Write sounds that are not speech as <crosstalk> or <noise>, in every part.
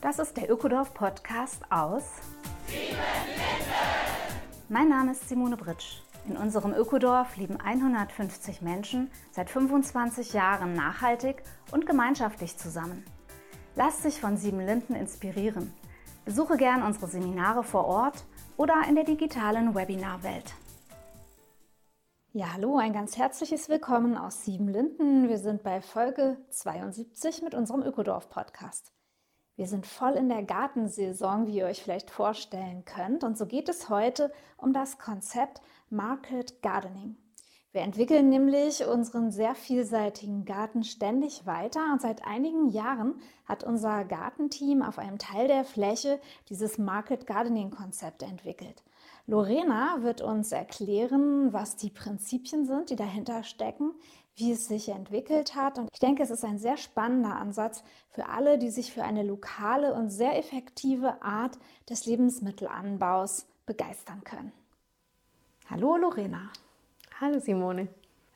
Das ist der Ökodorf Podcast aus Mein Name ist Simone Britsch. In unserem Ökodorf leben 150 Menschen seit 25 Jahren nachhaltig und gemeinschaftlich zusammen. Lass dich von Sieben Linden inspirieren. Besuche gern unsere Seminare vor Ort oder in der digitalen Webinarwelt. Ja, hallo, ein ganz herzliches Willkommen aus Siebenlinden. Wir sind bei Folge 72 mit unserem Ökodorf-Podcast. Wir sind voll in der Gartensaison, wie ihr euch vielleicht vorstellen könnt. Und so geht es heute um das Konzept Market Gardening. Wir entwickeln nämlich unseren sehr vielseitigen Garten ständig weiter und seit einigen Jahren hat unser Gartenteam auf einem Teil der Fläche dieses Market Gardening Konzept entwickelt. Lorena wird uns erklären, was die Prinzipien sind, die dahinter stecken, wie es sich entwickelt hat. Und ich denke, es ist ein sehr spannender Ansatz für alle, die sich für eine lokale und sehr effektive Art des Lebensmittelanbaus begeistern können. Hallo Lorena. Hallo Simone.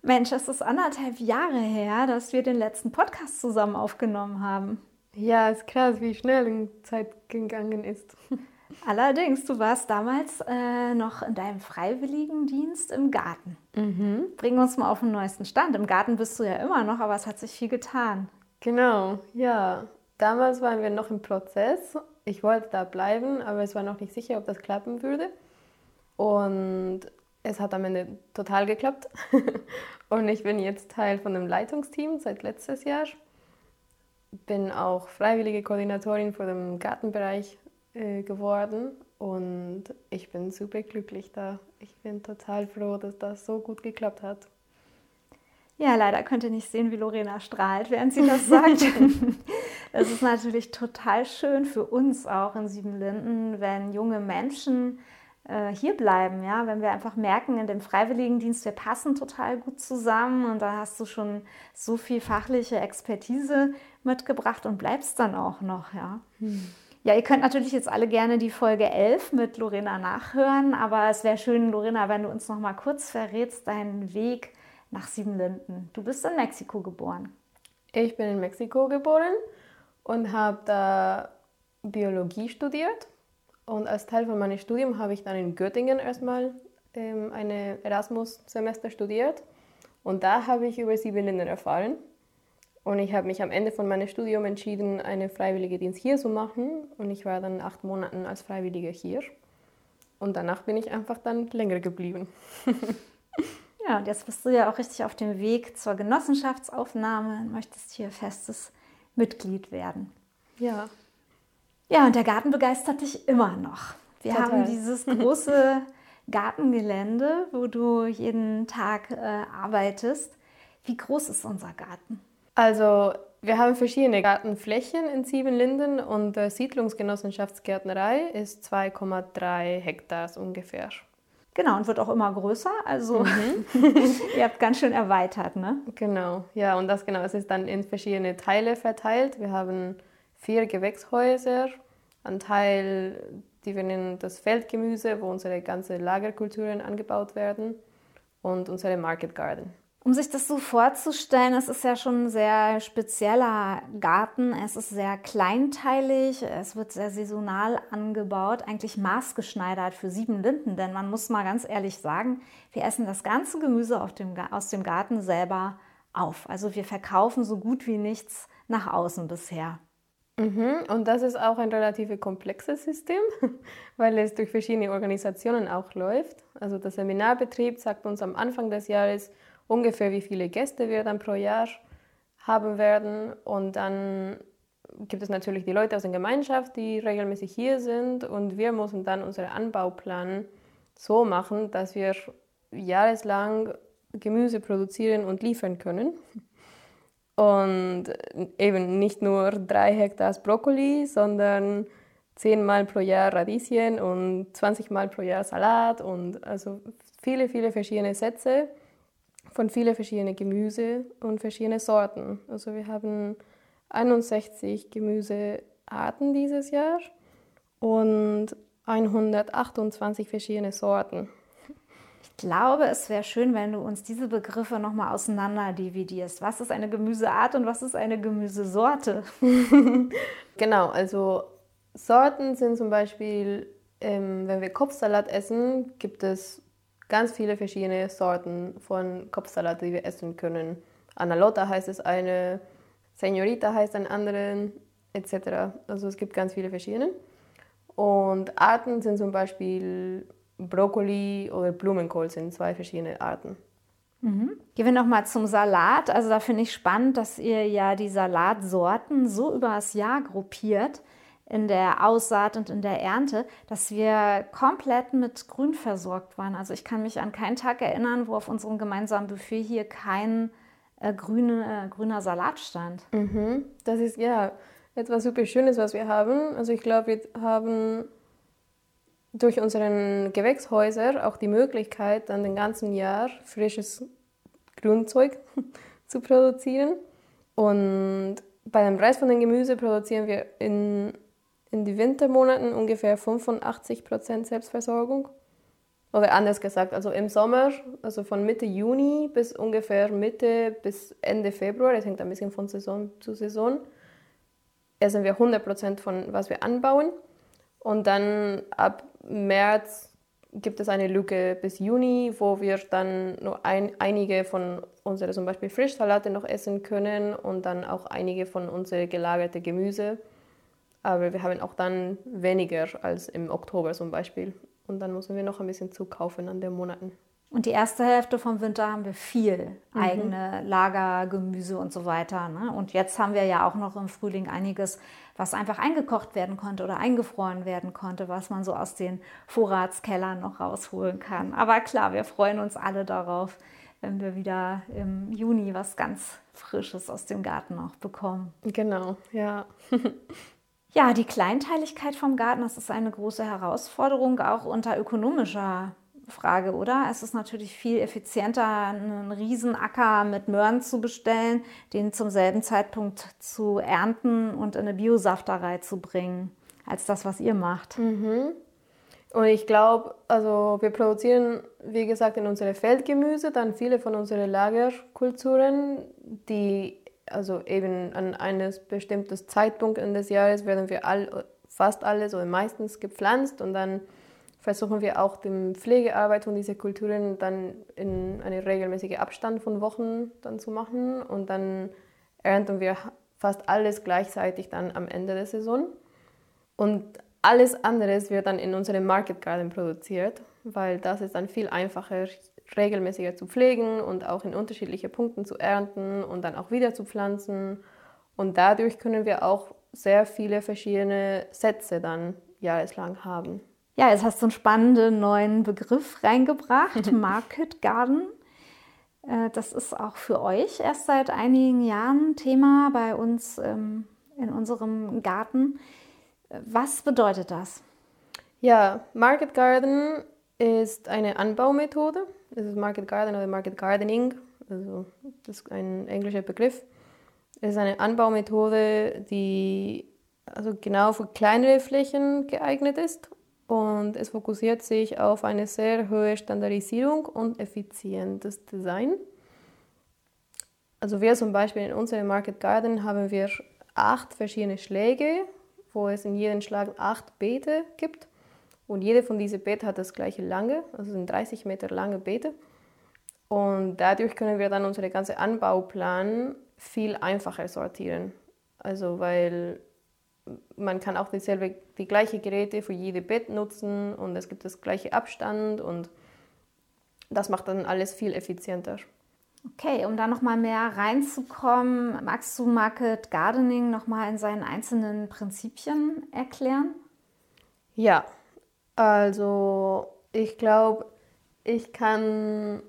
Mensch, es ist anderthalb Jahre her, dass wir den letzten Podcast zusammen aufgenommen haben. Ja, ist krass, wie schnell die Zeit gegangen ist. <laughs> Allerdings, du warst damals äh, noch in deinem Freiwilligendienst im Garten. Mhm. Bring uns mal auf den neuesten Stand. Im Garten bist du ja immer noch, aber es hat sich viel getan. Genau, ja. Damals waren wir noch im Prozess. Ich wollte da bleiben, aber es war noch nicht sicher, ob das klappen würde. Und es hat am Ende total geklappt. <laughs> Und ich bin jetzt Teil von dem Leitungsteam seit letztes Jahr. Bin auch freiwillige Koordinatorin für den Gartenbereich äh, geworden und ich bin super glücklich da. Ich bin total froh, dass das so gut geklappt hat. Ja, leider könnt ihr nicht sehen, wie Lorena strahlt, während sie das sagt. <laughs> es ist natürlich total schön für uns auch in Siebenlinden, wenn junge Menschen äh, hier bleiben, ja, wenn wir einfach merken, in dem Freiwilligendienst, wir passen total gut zusammen und da hast du schon so viel fachliche Expertise mitgebracht und bleibst dann auch noch, ja. Hm. Ja, ihr könnt natürlich jetzt alle gerne die Folge 11 mit Lorena nachhören, aber es wäre schön, Lorena, wenn du uns noch mal kurz verrätst, deinen Weg nach Siebenlinden. Du bist in Mexiko geboren. Ich bin in Mexiko geboren und habe da Biologie studiert. Und als Teil von meinem Studium habe ich dann in Göttingen erstmal ähm, eine Erasmus-Semester studiert. Und da habe ich über Siebenlinden erfahren. Und ich habe mich am Ende von meinem Studium entschieden, einen freiwilligen Dienst hier zu machen. Und ich war dann acht Monate als Freiwillige hier. Und danach bin ich einfach dann länger geblieben. <laughs> ja, und jetzt bist du ja auch richtig auf dem Weg zur Genossenschaftsaufnahme und möchtest hier festes Mitglied werden. Ja. Ja, und der Garten begeistert dich immer noch. Wir Total. haben dieses <laughs> große Gartengelände, wo du jeden Tag äh, arbeitest. Wie groß ist unser Garten? Also wir haben verschiedene Gartenflächen in Siebenlinden und die Siedlungsgenossenschaftsgärtnerei ist 2,3 Hektar ungefähr. Genau, und wird auch immer größer. Also mhm. <laughs> ihr habt ganz schön erweitert, ne? Genau, ja, und das genau, es ist dann in verschiedene Teile verteilt. Wir haben vier Gewächshäuser, ein Teil, die wir nennen das Feldgemüse, wo unsere ganzen Lagerkulturen angebaut werden und unsere Market Garden. Um sich das so vorzustellen, es ist ja schon ein sehr spezieller Garten. Es ist sehr kleinteilig, es wird sehr saisonal angebaut, eigentlich maßgeschneidert für sieben Linden. Denn man muss mal ganz ehrlich sagen, wir essen das ganze Gemüse dem, aus dem Garten selber auf. Also wir verkaufen so gut wie nichts nach außen bisher. Mhm. Und das ist auch ein relativ komplexes System, <laughs> weil es durch verschiedene Organisationen auch läuft. Also der Seminarbetrieb sagt uns am Anfang des Jahres, ungefähr, wie viele Gäste wir dann pro Jahr haben werden. Und dann gibt es natürlich die Leute aus der Gemeinschaft, die regelmäßig hier sind. Und wir müssen dann unseren Anbauplan so machen, dass wir jahreslang Gemüse produzieren und liefern können. Und eben nicht nur drei Hektar Brokkoli, sondern zehnmal pro Jahr Radieschen und 20 Mal pro Jahr Salat und also viele, viele verschiedene Sätze von vielen verschiedenen Gemüse und verschiedene Sorten. Also wir haben 61 Gemüsearten dieses Jahr und 128 verschiedene Sorten. Ich glaube, es wäre schön, wenn du uns diese Begriffe nochmal auseinander dividierst. Was ist eine Gemüseart und was ist eine Gemüsesorte? <laughs> genau, also Sorten sind zum Beispiel, ähm, wenn wir Kopfsalat essen, gibt es ganz viele verschiedene Sorten von Kopfsalat, die wir essen können. Analota heißt es eine, Senorita heißt ein anderen, etc. Also es gibt ganz viele verschiedene. Und Arten sind zum Beispiel Brokkoli oder Blumenkohl sind zwei verschiedene Arten. Mhm. Gehen wir nochmal zum Salat. Also da finde ich spannend, dass ihr ja die Salatsorten so über das Jahr gruppiert in der Aussaat und in der Ernte, dass wir komplett mit Grün versorgt waren. Also ich kann mich an keinen Tag erinnern, wo auf unserem gemeinsamen Buffet hier kein äh, grüne, äh, grüner Salat stand. Mhm. Das ist ja etwas super Schönes, was wir haben. Also ich glaube, wir haben durch unseren Gewächshäuser auch die Möglichkeit, dann den ganzen Jahr frisches Grünzeug <laughs> zu produzieren. Und bei dem Rest von den Gemüse produzieren wir in, in die Wintermonaten ungefähr 85% Selbstversorgung. Oder anders gesagt, also im Sommer, also von Mitte Juni bis ungefähr Mitte bis Ende Februar, das hängt ein bisschen von Saison zu Saison, essen wir 100% von was wir anbauen. Und dann ab März gibt es eine Lücke bis Juni, wo wir dann nur ein, einige von unseren zum Beispiel Frischsalate noch essen können und dann auch einige von unserem gelagerten Gemüse. Aber wir haben auch dann weniger als im Oktober zum Beispiel. Und dann müssen wir noch ein bisschen zukaufen an den Monaten. Und die erste Hälfte vom Winter haben wir viel mhm. eigene Lager, Gemüse und so weiter. Ne? Und jetzt haben wir ja auch noch im Frühling einiges, was einfach eingekocht werden konnte oder eingefroren werden konnte, was man so aus den Vorratskellern noch rausholen kann. Aber klar, wir freuen uns alle darauf, wenn wir wieder im Juni was ganz Frisches aus dem Garten noch bekommen. Genau, ja. <laughs> ja, die Kleinteiligkeit vom Garten, das ist eine große Herausforderung, auch unter ökonomischer Frage, oder? Es ist natürlich viel effizienter, einen Riesenacker mit Möhren zu bestellen, den zum selben Zeitpunkt zu ernten und in eine Biosafterei zu bringen, als das, was ihr macht. Mhm. Und ich glaube, also wir produzieren, wie gesagt, in unsere Feldgemüse dann viele von unseren Lagerkulturen, die also eben an eines bestimmten Zeitpunkt des Jahres werden wir all, fast alles oder meistens gepflanzt und dann versuchen wir auch die Pflegearbeit von diesen Kulturen dann in einen regelmäßigen Abstand von Wochen dann zu machen und dann ernten wir fast alles gleichzeitig dann am Ende der Saison. Und alles andere wird dann in unserem Market Garden produziert, weil das ist dann viel einfacher, regelmäßiger zu pflegen und auch in unterschiedliche Punkten zu ernten und dann auch wieder zu pflanzen. Und dadurch können wir auch sehr viele verschiedene Sätze dann jahreslang haben. Ja, jetzt hast du einen spannenden neuen Begriff reingebracht, <laughs> Market Garden. Äh, das ist auch für euch erst seit einigen Jahren Thema bei uns ähm, in unserem Garten. Was bedeutet das? Ja, Market Garden ist eine Anbaumethode. Es ist Market Garden oder Market Gardening, also das ist ein englischer Begriff. Es ist eine Anbaumethode, die also genau für kleinere Flächen geeignet ist und es fokussiert sich auf eine sehr hohe Standardisierung und effizientes Design. Also wir zum Beispiel in unserem Market Garden haben wir acht verschiedene Schläge, wo es in jedem Schlag acht Beete gibt. Und jede von diesen Beete hat das gleiche lange, also sind 30 Meter lange Beete. Und dadurch können wir dann unseren ganzen Anbauplan viel einfacher sortieren. Also weil man kann auch dieselbe, die gleiche Geräte für jede Bett nutzen und es gibt das gleiche Abstand und das macht dann alles viel effizienter. Okay, um da nochmal mehr reinzukommen, magst du Market Gardening nochmal in seinen einzelnen Prinzipien erklären? Ja, also ich glaube, ich kann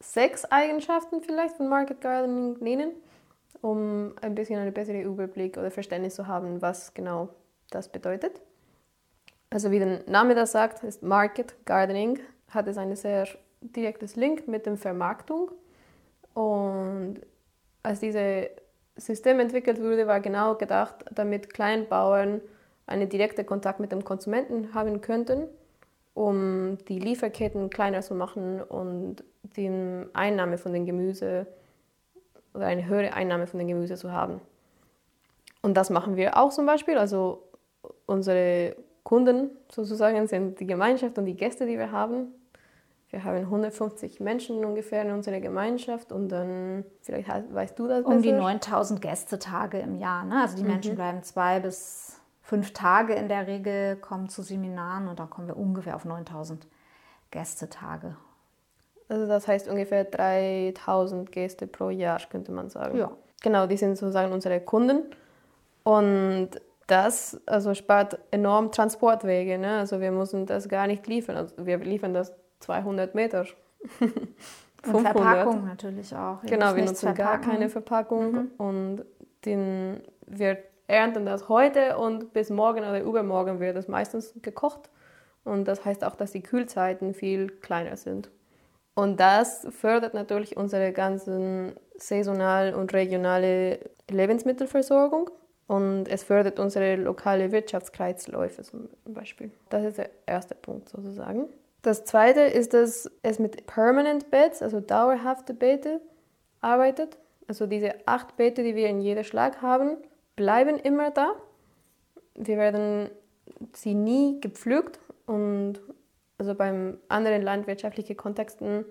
sechs Eigenschaften vielleicht von Market Gardening nennen um ein bisschen einen besseren Überblick oder Verständnis zu haben, was genau das bedeutet. Also wie der Name das sagt, ist Market Gardening, hat es ein sehr direktes Link mit der Vermarktung. Und als dieses System entwickelt wurde, war genau gedacht, damit Kleinbauern einen direkten Kontakt mit dem Konsumenten haben könnten, um die Lieferketten kleiner zu machen und die Einnahme von den Gemüse oder eine höhere Einnahme von den Gemüse zu haben. Und das machen wir auch zum Beispiel. Also unsere Kunden sozusagen sind die Gemeinschaft und die Gäste, die wir haben. Wir haben 150 Menschen ungefähr in unserer Gemeinschaft und dann, vielleicht weißt du das besser. Um die 9000 Gästetage im Jahr. Ne? Also die mhm. Menschen bleiben zwei bis fünf Tage in der Regel, kommen zu Seminaren und dann kommen wir ungefähr auf 9000 Gästetage. Also das heißt ungefähr 3000 Gäste pro Jahr, könnte man sagen. Ja. Genau, die sind sozusagen unsere Kunden. Und das also spart enorm Transportwege. Ne? Also wir müssen das gar nicht liefern. Also wir liefern das 200 Meter. 500. <laughs> Und Verpackung natürlich auch. Ihr genau, wir nutzen gar keine Verpackung mhm. und den, wir ernten das heute und bis morgen oder übermorgen wird es meistens gekocht. Und das heißt auch, dass die Kühlzeiten viel kleiner sind. Und das fördert natürlich unsere ganzen saisonal und regionale Lebensmittelversorgung. Und es fördert unsere lokale Wirtschaftskreisläufe zum Beispiel. Das ist der erste Punkt sozusagen. Das zweite ist, dass es mit Permanent Beds, also dauerhafte Beete, arbeitet. Also diese acht Beete, die wir in jeder Schlag haben, bleiben immer da. Wir werden sie nie gepflügt und also beim anderen landwirtschaftlichen Kontexten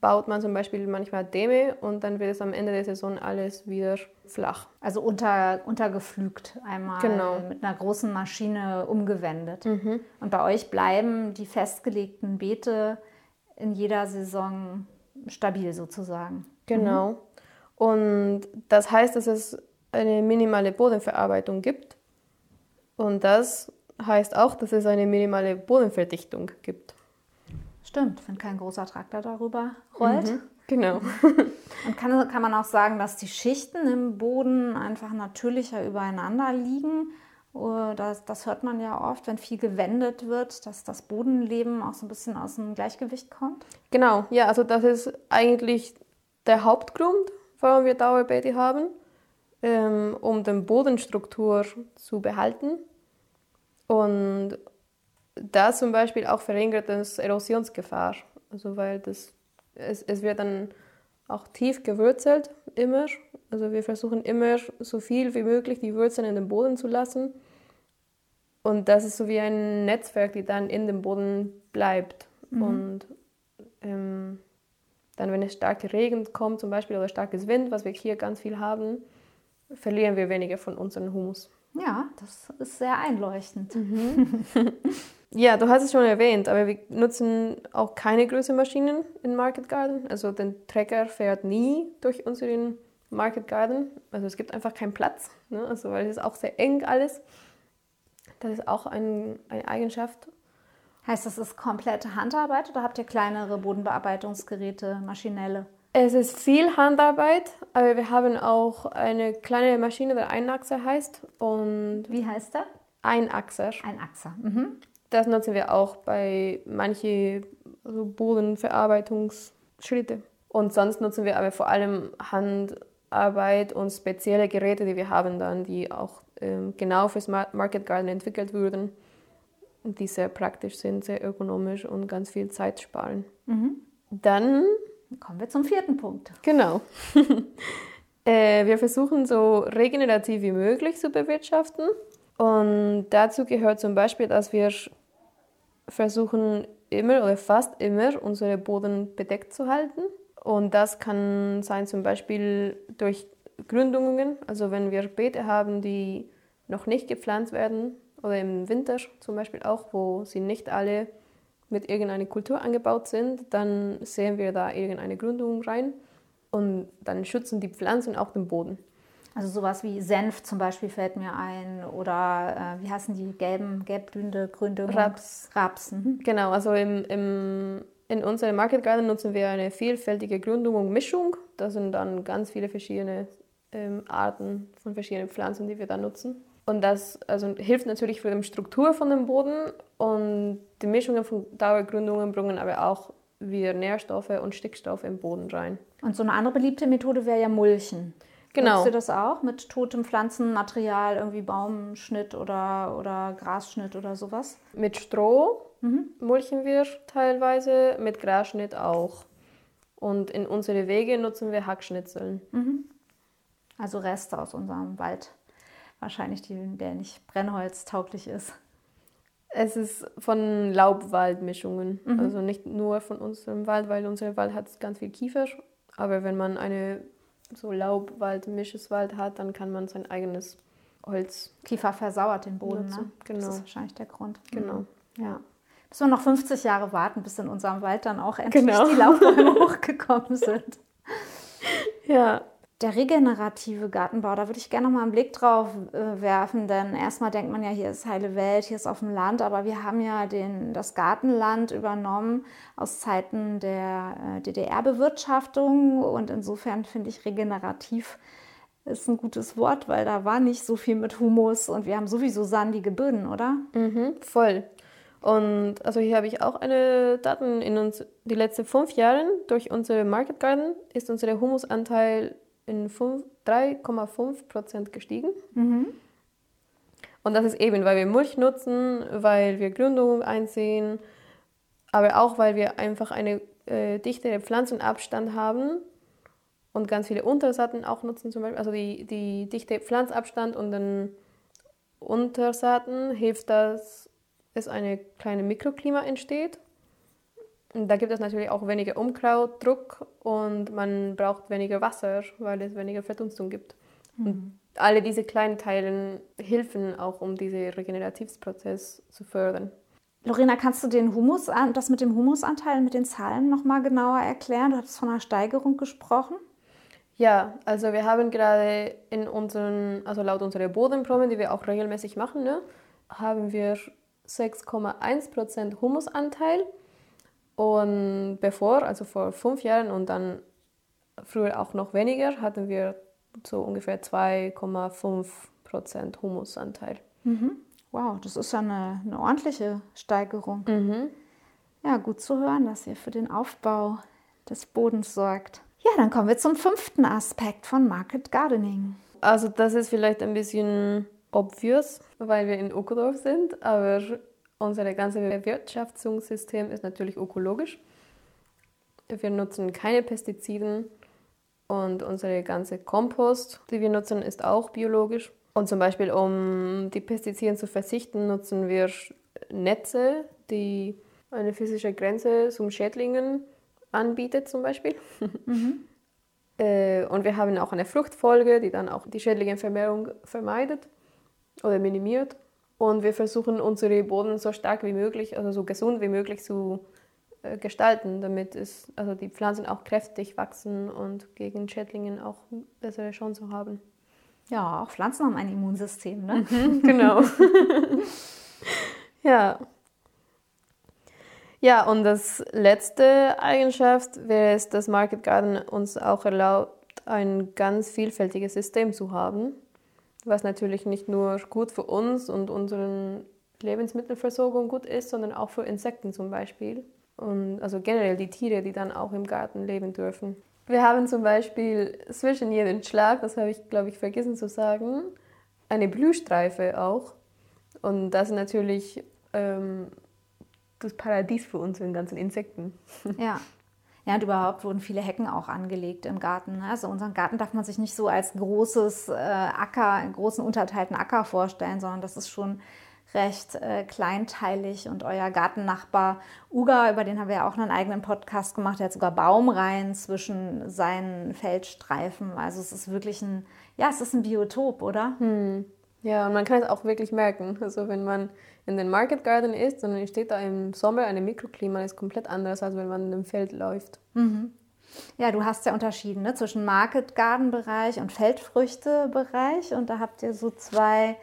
baut man zum Beispiel manchmal Dämme und dann wird es am Ende der Saison alles wieder flach. Also unter, untergepflügt einmal genau. mit einer großen Maschine umgewendet. Mhm. Und bei euch bleiben die festgelegten Beete in jeder Saison stabil sozusagen. Genau. Mhm. Und das heißt, dass es eine minimale Bodenverarbeitung gibt. Und das heißt auch, dass es eine minimale Bodenverdichtung gibt. Stimmt, wenn kein großer Traktor darüber rollt. Mhm, genau. <laughs> Und kann, kann man auch sagen, dass die Schichten im Boden einfach natürlicher übereinander liegen? Das, das hört man ja oft, wenn viel gewendet wird, dass das Bodenleben auch so ein bisschen aus dem Gleichgewicht kommt. Genau, ja, also das ist eigentlich der Hauptgrund, warum wir Dauerbeete haben, ähm, um die Bodenstruktur zu behalten. Und das zum Beispiel auch verringert das Erosionsgefahr. Also weil das, es, es wird dann auch tief gewurzelt, immer. Also wir versuchen immer so viel wie möglich die Wurzeln in den Boden zu lassen. Und das ist so wie ein Netzwerk, die dann in dem Boden bleibt. Mhm. Und ähm, dann, wenn es starke Regen kommt zum Beispiel oder starkes Wind, was wir hier ganz viel haben, verlieren wir weniger von unserem Humus. Ja, das ist sehr einleuchtend. Mhm. <laughs> Ja, du hast es schon erwähnt, aber wir nutzen auch keine größeren Maschinen in Market Garden. Also der Trecker fährt nie durch unseren Market Garden. Also es gibt einfach keinen Platz, ne? also weil es ist auch sehr eng alles. Das ist auch ein, eine Eigenschaft. Heißt das, ist komplette Handarbeit oder habt ihr kleinere Bodenbearbeitungsgeräte, maschinelle? Es ist viel Handarbeit, aber wir haben auch eine kleine Maschine, die Einachser heißt. Und Wie heißt der? Einachser. Einachser. Mhm. Das nutzen wir auch bei manchen also Bodenverarbeitungsschritte. Und sonst nutzen wir aber vor allem Handarbeit und spezielle Geräte, die wir haben dann, die auch ähm, genau fürs Market Garden entwickelt wurden, die sehr praktisch sind, sehr ökonomisch und ganz viel Zeit sparen. Mhm. Kommen wir zum vierten Punkt. Genau. <laughs> äh, wir versuchen so regenerativ wie möglich zu bewirtschaften. Und dazu gehört zum Beispiel, dass wir versuchen immer oder fast immer unsere Boden bedeckt zu halten. Und das kann sein zum Beispiel durch Gründungen, also wenn wir Beete haben, die noch nicht gepflanzt werden oder im Winter zum Beispiel auch, wo sie nicht alle mit irgendeiner Kultur angebaut sind, dann sehen wir da irgendeine Gründung rein und dann schützen die Pflanzen auch den Boden. Also sowas wie Senf zum Beispiel fällt mir ein oder äh, wie heißen die gelben, gelbblühende Gründe? Raps. Raps. Mhm. Genau, also im, im, in unserem Market Garden nutzen wir eine vielfältige Gründung und Mischung. Das sind dann ganz viele verschiedene ähm, Arten von verschiedenen Pflanzen, die wir da nutzen. Und das also, hilft natürlich für die Struktur von dem Boden und die Mischungen von Dauergründungen bringen aber auch wieder Nährstoffe und Stickstoffe im Boden rein. Und so eine andere beliebte Methode wäre ja Mulchen. Genau. Nutzt ihr das auch mit totem Pflanzenmaterial, irgendwie Baumschnitt oder, oder Grasschnitt oder sowas? Mit Stroh mhm. mulchen wir teilweise, mit Grasschnitt auch. Und in unsere Wege nutzen wir Hackschnitzeln. Mhm. Also Reste aus unserem Wald. Wahrscheinlich, die, der nicht brennholztauglich ist. Es ist von Laubwaldmischungen, mhm. also nicht nur von unserem Wald, weil unser Wald hat ganz viel Kiefer. Aber wenn man eine so Laubwald, Wald hat, dann kann man sein eigenes Holz. Kiefer versauert den Boden, ne? Genau. Das ist wahrscheinlich der Grund. Genau. Ja. Müssen wir noch 50 Jahre warten, bis in unserem Wald dann auch endlich genau. die Laubbäume <laughs> hochgekommen sind. <laughs> Ja, der regenerative Gartenbau, da würde ich gerne noch mal einen Blick drauf äh, werfen, denn erstmal denkt man ja, hier ist heile Welt, hier ist auf dem Land, aber wir haben ja den, das Gartenland übernommen aus Zeiten der äh, DDR-Bewirtschaftung und insofern finde ich regenerativ ist ein gutes Wort, weil da war nicht so viel mit Humus und wir haben sowieso sandige Böden, oder? Mhm, voll. Und also hier habe ich auch eine Daten in uns die letzten fünf Jahren durch unsere Market Garden ist unser Humusanteil in 3,5 Prozent gestiegen. Mhm. Und das ist eben, weil wir Mulch nutzen, weil wir Gründung einsehen, aber auch, weil wir einfach eine äh, dichtere Pflanzenabstand haben und ganz viele Untersaaten auch nutzen, zum Beispiel. Also die, die dichte Pflanzabstand und den Untersaaten hilft, dass es eine kleine Mikroklima entsteht da gibt es natürlich auch weniger Umkrautdruck und man braucht weniger Wasser, weil es weniger Verdunstung gibt. Mhm. Und alle diese kleinen Teile helfen auch, um diesen Regenerativprozess zu fördern. Lorena, kannst du den Humus, das mit dem Humusanteil, mit den Zahlen noch mal genauer erklären? Du hattest von einer Steigerung gesprochen. Ja, also wir haben gerade in unseren, also laut unserer Bodenprobe, die wir auch regelmäßig machen, ne, haben wir 6,1% Humusanteil. Und bevor, also vor fünf Jahren und dann früher auch noch weniger, hatten wir so ungefähr 2,5 Prozent Humusanteil. Mhm. Wow, das ist ja eine, eine ordentliche Steigerung. Mhm. Ja, gut zu hören, dass ihr für den Aufbau des Bodens sorgt. Ja, dann kommen wir zum fünften Aspekt von Market Gardening. Also das ist vielleicht ein bisschen obvious, weil wir in Ökodorf sind, aber unser ganzes Bewirtschaftungssystem ist natürlich ökologisch. Wir nutzen keine Pestiziden und unsere ganze Kompost, die wir nutzen, ist auch biologisch. Und zum Beispiel, um die Pestizide zu verzichten, nutzen wir Netze, die eine physische Grenze zum Schädlingen anbietet zum Beispiel. Mhm. <laughs> Äh, und wir haben auch eine Fruchtfolge, die dann auch die Schädlingenvermehrung vermeidet oder minimiert. Und wir versuchen unsere Boden so stark wie möglich, also so gesund wie möglich zu äh, gestalten, damit es, also die Pflanzen auch kräftig wachsen und gegen Schädlingen auch bessere Chancen haben. Ja, auch Pflanzen haben ein Immunsystem, ne? Mhm, genau. <laughs> ja. Ja, und das letzte Eigenschaft wäre es, dass Market Garden uns auch erlaubt, ein ganz vielfältiges System zu haben was natürlich nicht nur gut für uns und unsere Lebensmittelversorgung gut ist, sondern auch für Insekten zum Beispiel. Und also generell die Tiere, die dann auch im Garten leben dürfen. Wir haben zum Beispiel zwischen jedem Schlag, das habe ich glaube ich vergessen zu sagen, eine Blühstreife auch. Und das ist natürlich ähm, das Paradies für unsere ganzen Insekten. Ja, <laughs> ja, und überhaupt wurden viele Hecken auch angelegt im Garten. Ne? Also unseren Garten darf man sich nicht so als großes äh, Acker, einen großen unterteilten Acker vorstellen, sondern das ist schon recht äh, kleinteilig und euer Gartennachbar Uga, über den haben wir ja auch einen eigenen Podcast gemacht, der hat sogar Baumreihen zwischen seinen Feldstreifen. Also es ist wirklich ein, ja, es ist ein Biotop, oder? Hm. Ja, und man kann es auch wirklich merken. Also wenn man in den Market Garden ist, dann entsteht da im Sommer eine Mikroklima, das ist komplett anders, als wenn man in dem Feld läuft. Mhm. Ja, du hast ja unterschieden ne, zwischen Market Garden Bereich und Feldfrüchte Bereich und da habt ihr so zwei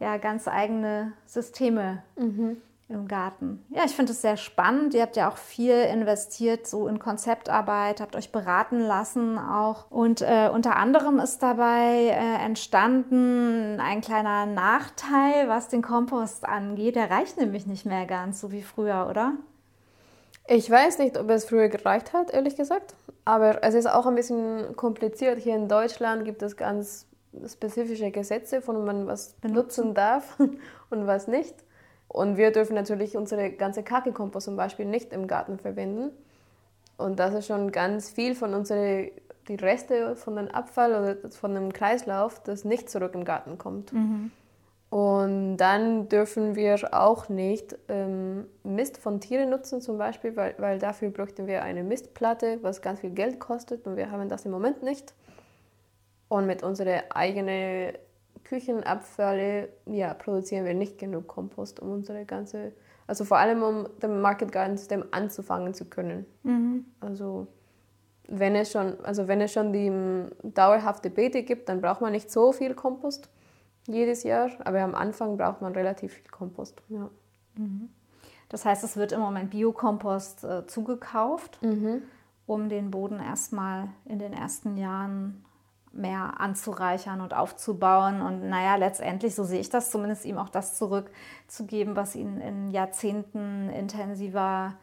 ja, ganz eigene Systeme. Mhm im Garten. Ja, ich finde es sehr spannend. Ihr habt ja auch viel investiert, so in Konzeptarbeit, habt euch beraten lassen auch. Und äh, unter anderem ist dabei äh, entstanden ein kleiner Nachteil, was den Kompost angeht. Der reicht nämlich nicht mehr ganz so wie früher, oder? Ich weiß nicht, ob es früher gereicht hat, ehrlich gesagt. Aber es ist auch ein bisschen kompliziert. Hier in Deutschland gibt es ganz spezifische Gesetze, von man was benutzen darf <laughs> und was nicht. Und wir dürfen natürlich unsere ganze Kacke-Kompost zum Beispiel nicht im Garten verwenden. Und das ist schon ganz viel von unserer die Reste von dem Abfall oder von dem Kreislauf, das nicht zurück den Garten kommt. Mhm. Und dann dürfen wir auch nicht ähm, Mist von Tieren nutzen, zum Beispiel, weil, weil dafür bräuchten wir eine Mistplatte, was ganz viel Geld kostet und wir haben das im Moment nicht. Und mit unseren eigenen Küchenabfälle ja, produzieren wir nicht genug Kompost, um unsere ganze, also vor allem um dem Market Garden System anzufangen zu können. Mhm. Also wenn es schon, also wenn es schon die ähm, dauerhafte Beete gibt, dann braucht man nicht so viel Kompost jedes Jahr, aber am Anfang braucht man relativ viel Kompost. Ja. Mhm. Das heißt, es wird im Moment Biokompost äh, zugekauft, mhm. um den Boden erstmal in den ersten Jahren mehr anzureichern und aufzubauen und naja, letztendlich, so sehe ich das zumindest, ihm auch das zurückzugeben, was ihn in Jahrzehnten intensiver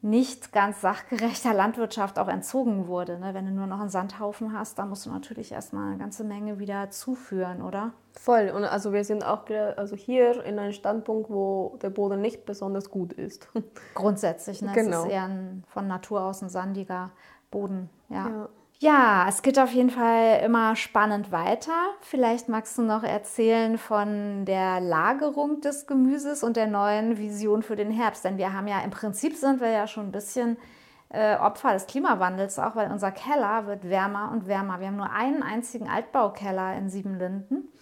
nicht ganz sachgerechter Landwirtschaft auch entzogen wurde. Ne? Wenn du nur noch einen Sandhaufen hast, dann musst du natürlich erstmal eine ganze Menge wieder zuführen, oder? Voll. Und also wir sind auch also hier in einem Standpunkt, wo der Boden nicht besonders gut ist. <laughs> Grundsätzlich, ne? Genau. Es ist eher ein, von Natur aus ein sandiger Boden. ja. ja. Ja, es geht auf jeden Fall immer spannend weiter. Vielleicht magst du noch erzählen von der Lagerung des Gemüses und der neuen Vision für den Herbst. Denn wir haben ja im Prinzip sind wir ja schon ein bisschen äh, Opfer des Klimawandels auch, weil unser Keller wird wärmer und wärmer. Wir haben nur einen einzigen Altbaukeller in Siebenlinden.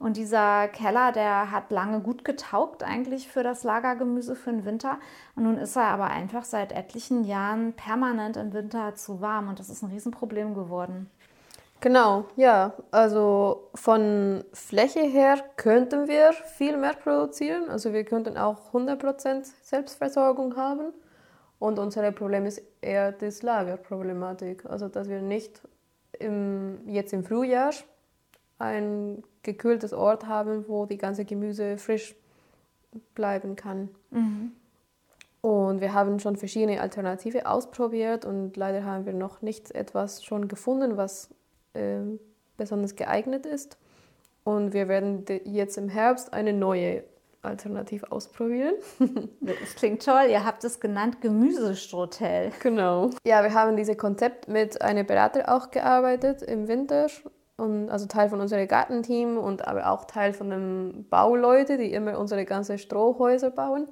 Und dieser Keller, der hat lange gut getaugt eigentlich für das Lagergemüse für den Winter. Und nun ist er aber einfach seit etlichen Jahren permanent im Winter zu warm. Und das ist ein Riesenproblem geworden. Genau, ja. Also von Fläche her könnten wir viel mehr produzieren. Also wir könnten auch 100% Selbstversorgung haben. Und unser Problem ist eher die Lagerproblematik. Also dass wir nicht im, jetzt im Frühjahr ein gekühltes Ort haben, wo die ganze Gemüse frisch bleiben kann. Mhm. Und wir haben schon verschiedene Alternative ausprobiert und leider haben wir noch nicht etwas schon gefunden, was äh, besonders geeignet ist. Und wir werden jetzt im Herbst eine neue Alternative ausprobieren. <laughs> das klingt toll. Ihr habt es genannt Gemüsestrotel. Genau. Ja, wir haben dieses Konzept mit einem Berater auch gearbeitet im Winter und also Teil von unserem Gartenteam und aber auch Teil von den Bauleuten, die immer unsere ganzen Strohhäuser bauen.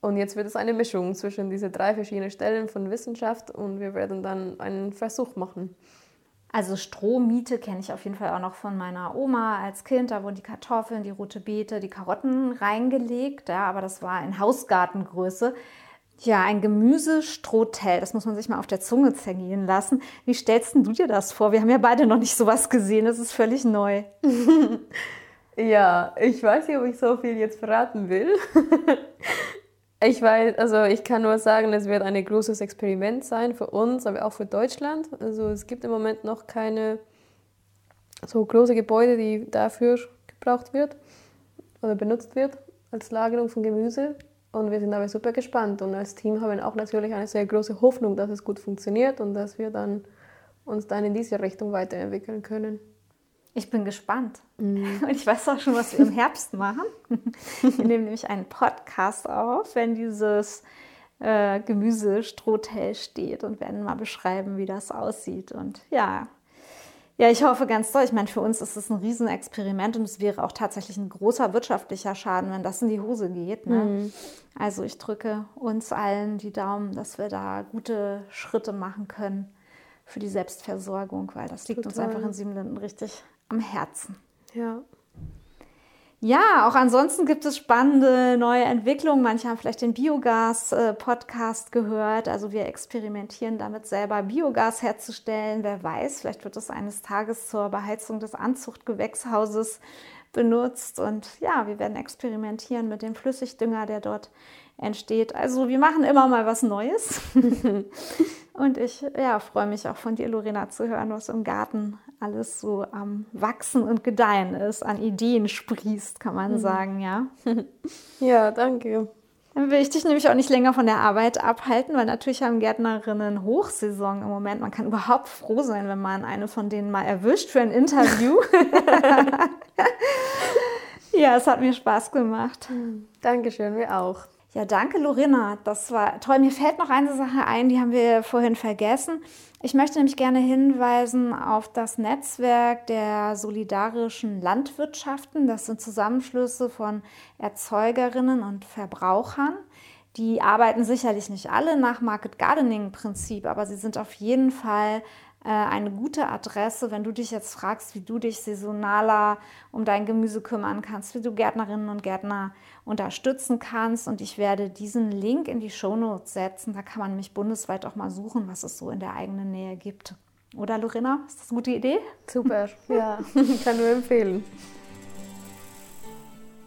Und jetzt wird es eine Mischung zwischen diese drei verschiedenen Stellen von Wissenschaft und wir werden dann einen Versuch machen. Also Strohmiete kenne ich auf jeden Fall auch noch von meiner Oma als Kind. Da wurden die Kartoffeln, die rote Beete, die Karotten reingelegt. Ja, aber das war in Hausgartengröße. Ja, ein Gemüsestrohtell, das muss man sich mal auf der Zunge zergehen lassen. Wie stellst du dir das vor? Wir haben ja beide noch nicht sowas gesehen, das ist völlig neu. <laughs> ja, ich weiß nicht, ob ich so viel jetzt verraten will. <laughs> ich weiß, also ich kann nur sagen, es wird ein großes Experiment sein für uns, aber auch für Deutschland. Also es gibt im Moment noch keine so große Gebäude, die dafür gebraucht wird oder benutzt wird als Lagerung von Gemüse. Und wir sind aber super gespannt und als Team haben wir auch natürlich eine sehr große Hoffnung, dass es gut funktioniert und dass wir dann uns dann in diese Richtung weiterentwickeln können. Ich bin gespannt. Mhm. <laughs> Und ich weiß auch schon, was wir im Herbst machen. <laughs> Wir nehmen nämlich einen Podcast auf, wenn dieses äh, Gemüsestrohtel steht und werden mal beschreiben, wie das aussieht. Und ja, ja, ich hoffe ganz doll. Ich meine, für uns ist es ein Riesenexperiment und es wäre auch tatsächlich ein großer wirtschaftlicher Schaden, wenn das in die Hose geht. Ne? Mhm. Also ich drücke uns allen die Daumen, dass wir da gute Schritte machen können für die Selbstversorgung, weil das liegt Total. uns einfach in Siebenlinden richtig am Herzen. Ja. Ja, auch ansonsten gibt es spannende neue Entwicklungen. Manche haben vielleicht den Biogas-Podcast gehört. Also wir experimentieren damit selber Biogas herzustellen. Wer weiß, vielleicht wird es eines Tages zur Beheizung des Anzuchtgewächshauses benutzt. Und ja, wir werden experimentieren mit dem Flüssigdünger, der dort entsteht. Also wir machen immer mal was Neues. <laughs> und ich ja, freue mich auch von dir, Lorena, zu hören, was im Garten alles so am Wachsen und Gedeihen ist, an Ideen sprießt, kann man mhm. sagen, ja. <laughs> ja, danke. Dann will ich dich nämlich auch nicht länger von der Arbeit abhalten, weil natürlich haben Gärtnerinnen Hochsaison im Moment. Man kann überhaupt froh sein, wenn man eine von denen mal erwischt für ein Interview. <laughs> ja, es hat mir Spaß gemacht. Dankeschön, mir auch. Ja, danke, Lorena. Das war toll. Mir fällt noch eine Sache ein, die haben wir vorhin vergessen. Ich möchte nämlich gerne hinweisen auf das Netzwerk der solidarischen Landwirtschaften. Das sind Zusammenschlüsse von Erzeugerinnen und Verbrauchern. Die arbeiten sicherlich nicht alle nach Market Gardening Prinzip, aber sie sind auf jeden Fall äh, eine gute Adresse, wenn du dich jetzt fragst, wie du dich saisonaler um dein Gemüse kümmern kannst, wie du Gärtnerinnen und Gärtner unterstützen kannst. Und ich werde diesen Link in die Shownotes setzen. Da kann man mich bundesweit auch mal suchen, was es so in der eigenen Nähe gibt. Oder Lorena, ist das eine gute Idee? Super, <laughs> ja, kann nur empfehlen.